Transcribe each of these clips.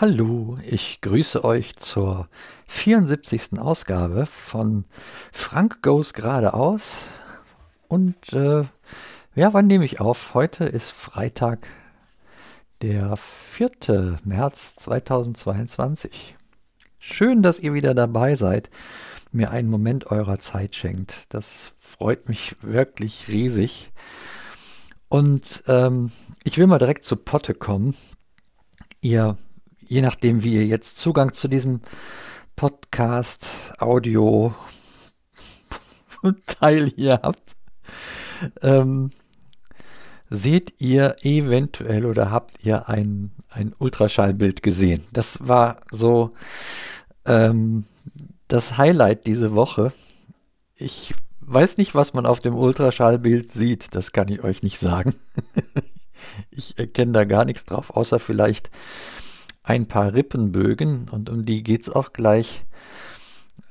Hallo, ich grüße euch zur 74. Ausgabe von Frank Goes geradeaus. Und äh, ja, wann nehme ich auf? Heute ist Freitag, der 4. März 2022. Schön, dass ihr wieder dabei seid, mir einen Moment eurer Zeit schenkt. Das freut mich wirklich riesig. Und ähm, ich will mal direkt zu Potte kommen. Ihr je nachdem, wie ihr jetzt Zugang zu diesem Podcast, Audio Teil hier habt, ähm, seht ihr eventuell oder habt ihr ein, ein Ultraschallbild gesehen. Das war so ähm, das Highlight diese Woche. Ich weiß nicht, was man auf dem Ultraschallbild sieht. Das kann ich euch nicht sagen. ich erkenne da gar nichts drauf, außer vielleicht ein paar Rippenbögen und um die geht es auch gleich.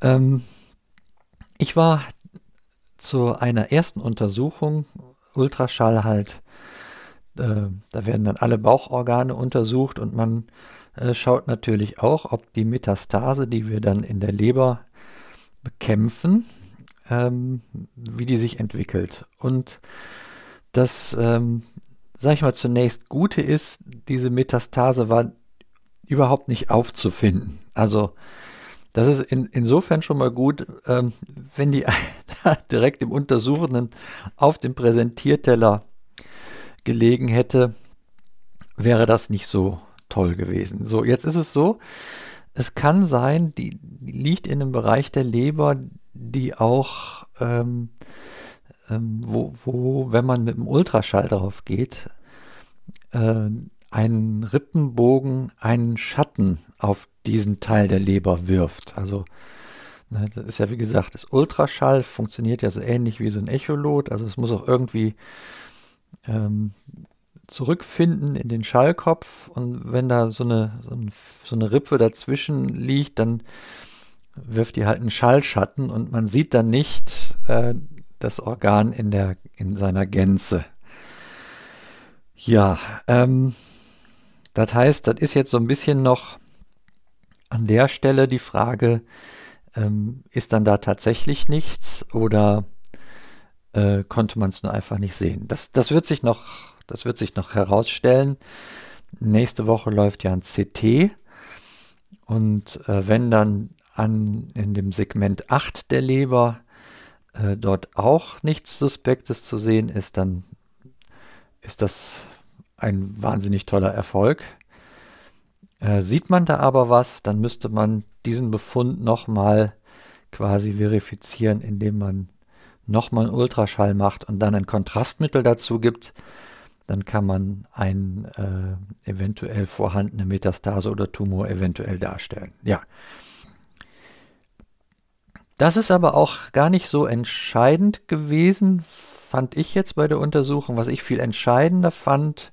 Ähm, ich war zu einer ersten Untersuchung, Ultraschall halt, äh, da werden dann alle Bauchorgane untersucht und man äh, schaut natürlich auch, ob die Metastase, die wir dann in der Leber bekämpfen, ähm, wie die sich entwickelt. Und das, ähm, sag ich mal, zunächst Gute ist, diese Metastase war überhaupt nicht aufzufinden. Also das ist in, insofern schon mal gut, ähm, wenn die direkt im Untersuchenden auf dem Präsentierteller gelegen hätte, wäre das nicht so toll gewesen. So, jetzt ist es so, es kann sein, die, liegt in einem Bereich der Leber, die auch, ähm, ähm, wo, wo, wenn man mit dem Ultraschall drauf geht, äh, einen Rippenbogen einen Schatten auf diesen Teil der Leber wirft. Also ne, das ist ja wie gesagt, das Ultraschall funktioniert ja so ähnlich wie so ein Echolot. Also es muss auch irgendwie ähm, zurückfinden in den Schallkopf und wenn da so eine, so, ein, so eine Rippe dazwischen liegt, dann wirft die halt einen Schallschatten und man sieht dann nicht äh, das Organ in, der, in seiner Gänze. Ja, ähm, das heißt, das ist jetzt so ein bisschen noch an der Stelle die Frage, ähm, ist dann da tatsächlich nichts oder äh, konnte man es nur einfach nicht sehen? Das, das, wird sich noch, das wird sich noch herausstellen. Nächste Woche läuft ja ein CT und äh, wenn dann an, in dem Segment 8 der Leber äh, dort auch nichts Suspektes zu sehen ist, dann ist das ein wahnsinnig toller Erfolg. Äh, sieht man da aber was, dann müsste man diesen Befund nochmal quasi verifizieren, indem man nochmal einen Ultraschall macht und dann ein Kontrastmittel dazu gibt. Dann kann man eine äh, eventuell vorhandene Metastase oder Tumor eventuell darstellen. Ja. Das ist aber auch gar nicht so entscheidend gewesen, fand ich jetzt bei der Untersuchung. Was ich viel entscheidender fand,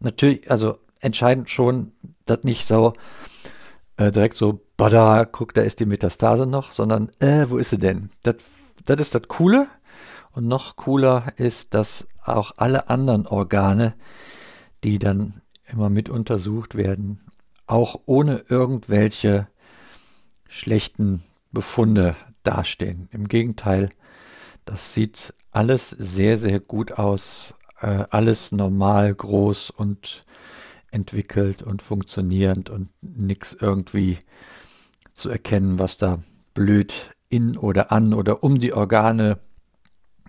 natürlich, also entscheidend schon, dass nicht so äh, direkt so, bada, guck, da ist die Metastase noch, sondern, äh, wo ist sie denn? Das, das ist das Coole. Und noch cooler ist, dass auch alle anderen Organe, die dann immer mit untersucht werden, auch ohne irgendwelche schlechten Befunde dastehen. Im Gegenteil, das sieht alles sehr, sehr gut aus äh, alles normal, groß und entwickelt und funktionierend und nichts irgendwie zu erkennen, was da blöd in oder an oder um die Organe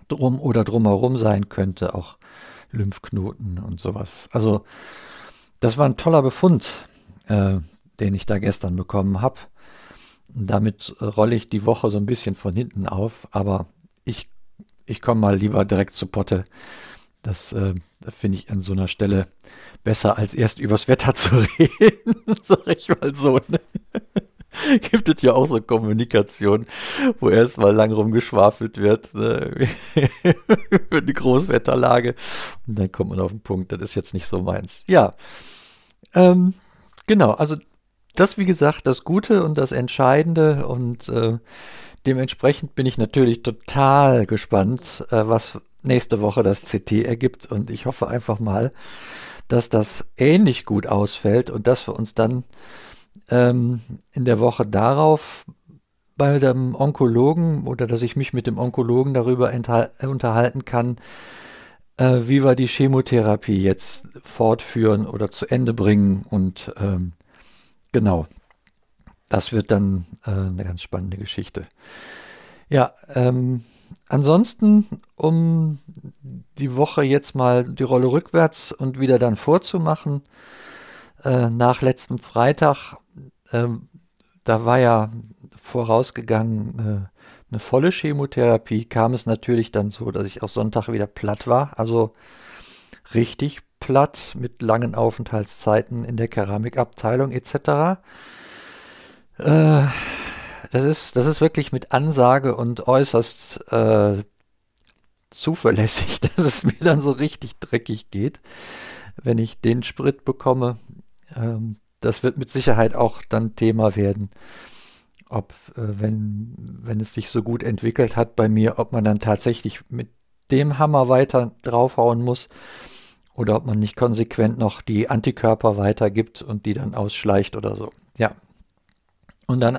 drum oder drumherum sein könnte, auch Lymphknoten und sowas. Also das war ein toller Befund, äh, den ich da gestern bekommen habe. Damit rolle ich die Woche so ein bisschen von hinten auf, aber ich, ich komme mal lieber direkt zu Potte das äh, finde ich an so einer Stelle besser, als erst übers Wetter zu reden, sag ich mal so. Ne? Gibt es ja auch so Kommunikation, wo erstmal lang rumgeschwafelt wird ne? über die Großwetterlage und dann kommt man auf den Punkt, das ist jetzt nicht so meins. Ja, ähm, genau, also das wie gesagt das Gute und das Entscheidende und äh, dementsprechend bin ich natürlich total gespannt, äh, was nächste Woche das CT ergibt. Und ich hoffe einfach mal, dass das ähnlich gut ausfällt und dass wir uns dann ähm, in der Woche darauf bei dem Onkologen oder dass ich mich mit dem Onkologen darüber unterhalten kann, äh, wie wir die Chemotherapie jetzt fortführen oder zu Ende bringen. Und ähm, genau, das wird dann äh, eine ganz spannende Geschichte. Ja, ähm, ansonsten, um die Woche jetzt mal die Rolle rückwärts und wieder dann vorzumachen, äh, nach letztem Freitag, äh, da war ja vorausgegangen äh, eine volle Chemotherapie, kam es natürlich dann so, dass ich auch Sonntag wieder platt war, also richtig platt mit langen Aufenthaltszeiten in der Keramikabteilung etc. Äh, das ist, das ist wirklich mit Ansage und äußerst äh, zuverlässig, dass es mir dann so richtig dreckig geht, wenn ich den Sprit bekomme. Ähm, das wird mit Sicherheit auch dann Thema werden, ob, äh, wenn, wenn es sich so gut entwickelt hat bei mir, ob man dann tatsächlich mit dem Hammer weiter draufhauen muss oder ob man nicht konsequent noch die Antikörper weitergibt und die dann ausschleicht oder so. Ja. Und dann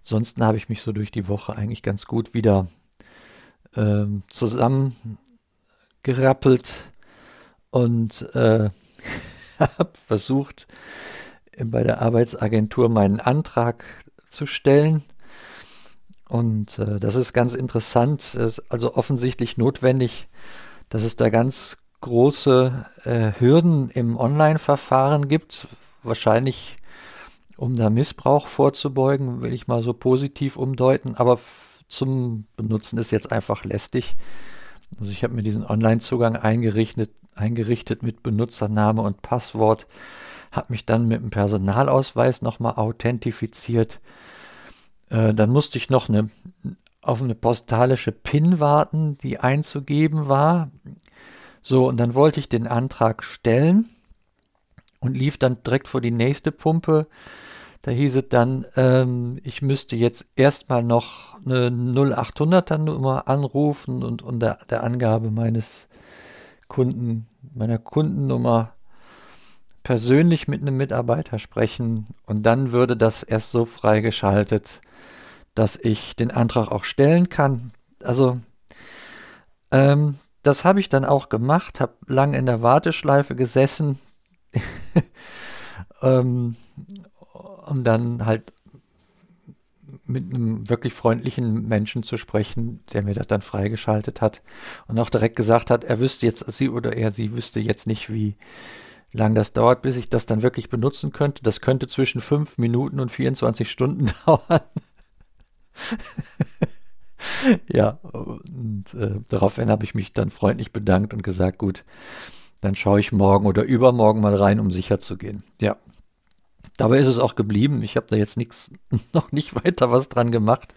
ansonsten habe ich mich so durch die Woche eigentlich ganz gut wieder ähm, zusammengerappelt und äh, habe versucht, bei der Arbeitsagentur meinen Antrag zu stellen. Und äh, das ist ganz interessant, es ist also offensichtlich notwendig, dass es da ganz große äh, Hürden im Online-Verfahren gibt, wahrscheinlich um da Missbrauch vorzubeugen, will ich mal so positiv umdeuten, aber zum Benutzen ist jetzt einfach lästig. Also ich habe mir diesen Online-Zugang eingerichtet, eingerichtet mit Benutzername und Passwort, habe mich dann mit dem Personalausweis nochmal authentifiziert. Äh, dann musste ich noch eine, auf eine postalische PIN warten, die einzugeben war. So, und dann wollte ich den Antrag stellen und lief dann direkt vor die nächste Pumpe. Da hieß es dann, ähm, ich müsste jetzt erstmal noch eine 0800er Nummer anrufen und unter der Angabe meines Kunden, meiner Kundennummer persönlich mit einem Mitarbeiter sprechen und dann würde das erst so freigeschaltet, dass ich den Antrag auch stellen kann. Also ähm, das habe ich dann auch gemacht, habe lang in der Warteschleife gesessen, ähm, um dann halt mit einem wirklich freundlichen Menschen zu sprechen, der mir das dann freigeschaltet hat und auch direkt gesagt hat, er wüsste jetzt, sie oder er, sie wüsste jetzt nicht, wie lang das dauert, bis ich das dann wirklich benutzen könnte. Das könnte zwischen 5 Minuten und 24 Stunden dauern. ja, und äh, daraufhin habe ich mich dann freundlich bedankt und gesagt, gut, dann schaue ich morgen oder übermorgen mal rein, um sicher zu gehen. Ja. Dabei ist es auch geblieben. Ich habe da jetzt nichts, noch nicht weiter was dran gemacht.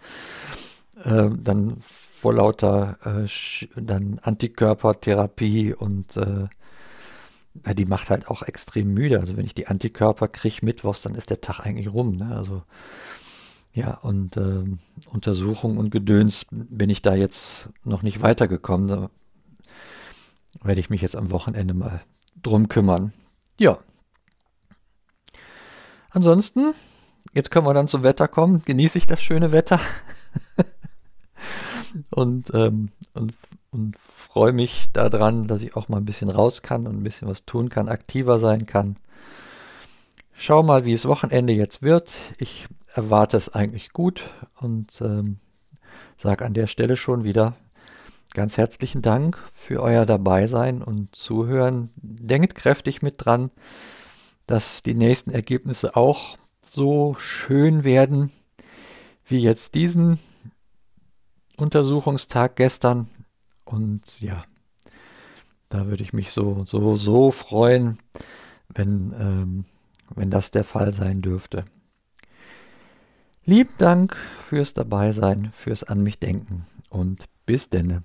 Äh, dann vor lauter äh, dann Antikörpertherapie und äh, die macht halt auch extrem müde. Also wenn ich die Antikörper kriege mittwochs, dann ist der Tag eigentlich rum. Ne? Also ja, und äh, Untersuchung und Gedöns bin ich da jetzt noch nicht weitergekommen. Da werde ich mich jetzt am Wochenende mal drum kümmern. Ja. Ansonsten, jetzt können wir dann zum Wetter kommen. Genieße ich das schöne Wetter. und, ähm, und, und freue mich daran, dass ich auch mal ein bisschen raus kann und ein bisschen was tun kann, aktiver sein kann. Schau mal, wie es Wochenende jetzt wird. Ich erwarte es eigentlich gut und ähm, sage an der Stelle schon wieder ganz herzlichen Dank für euer Dabeisein und Zuhören. Denkt kräftig mit dran, dass die nächsten Ergebnisse auch so schön werden wie jetzt diesen Untersuchungstag gestern. Und ja, da würde ich mich so, so, so freuen, wenn, ähm, wenn das der Fall sein dürfte. Lieben Dank fürs Dabeisein, fürs An mich denken und bis denne.